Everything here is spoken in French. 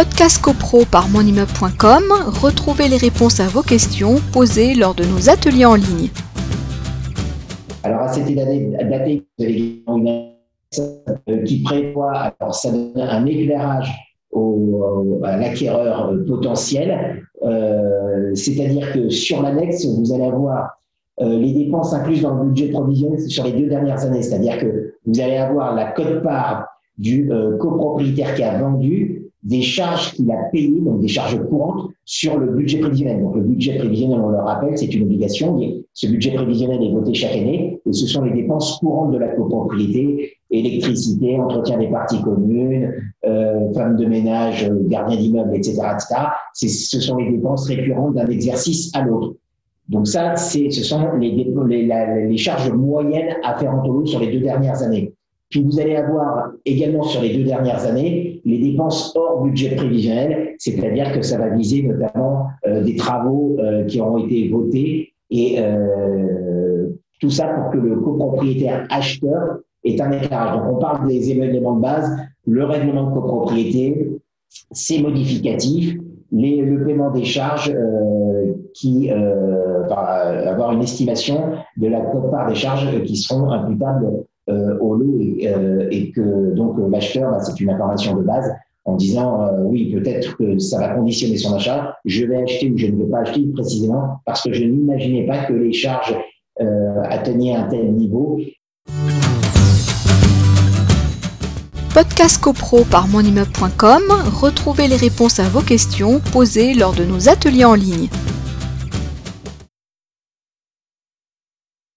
Podcast CoPro par monimmeuble.com, retrouvez les réponses à vos questions posées lors de nos ateliers en ligne. Alors, à cette daté, vous avez une qui prévoit, alors ça donne un éclairage au, à l'acquéreur potentiel, euh, c'est-à-dire que sur l'annexe, vous allez avoir euh, les dépenses incluses dans le budget provisionnel sur les deux dernières années, c'est-à-dire que vous allez avoir la cote-part du euh, copropriétaire qui a vendu, des charges qu'il a payées, donc des charges courantes, sur le budget prévisionnel. Donc le budget prévisionnel, on le rappelle, c'est une obligation. Ce budget prévisionnel est voté chaque année et ce sont les dépenses courantes de la copropriété, électricité, entretien des parties communes, euh, femmes de ménage, gardien d'immeuble, etc. etc. Ce sont les dépenses récurrentes d'un exercice à l'autre. Donc ça, ce sont les, les, les, charges moyennes afférentes au lot sur les deux dernières années. Puis vous allez avoir également sur les deux dernières années les dépenses hors budget prévisionnel, c'est-à-dire que ça va viser notamment euh, des travaux euh, qui ont été votés et euh, tout ça pour que le copropriétaire acheteur ait un éclairage. Donc on parle des éléments de base, le règlement de copropriété, ses modificatifs, les, le paiement des charges qui euh, avoir une estimation de la part des charges qui seront imputables euh, au lot et, euh, que donc l'acheteur, bah, c'est une information de base en disant euh, oui, peut-être que ça va conditionner son achat, je vais acheter ou je ne vais pas acheter précisément parce que je n'imaginais pas que les charges atteignaient un tel niveau. Podcast CoPro par monimmeuble.com, retrouvez les réponses à vos questions posées lors de nos ateliers en ligne.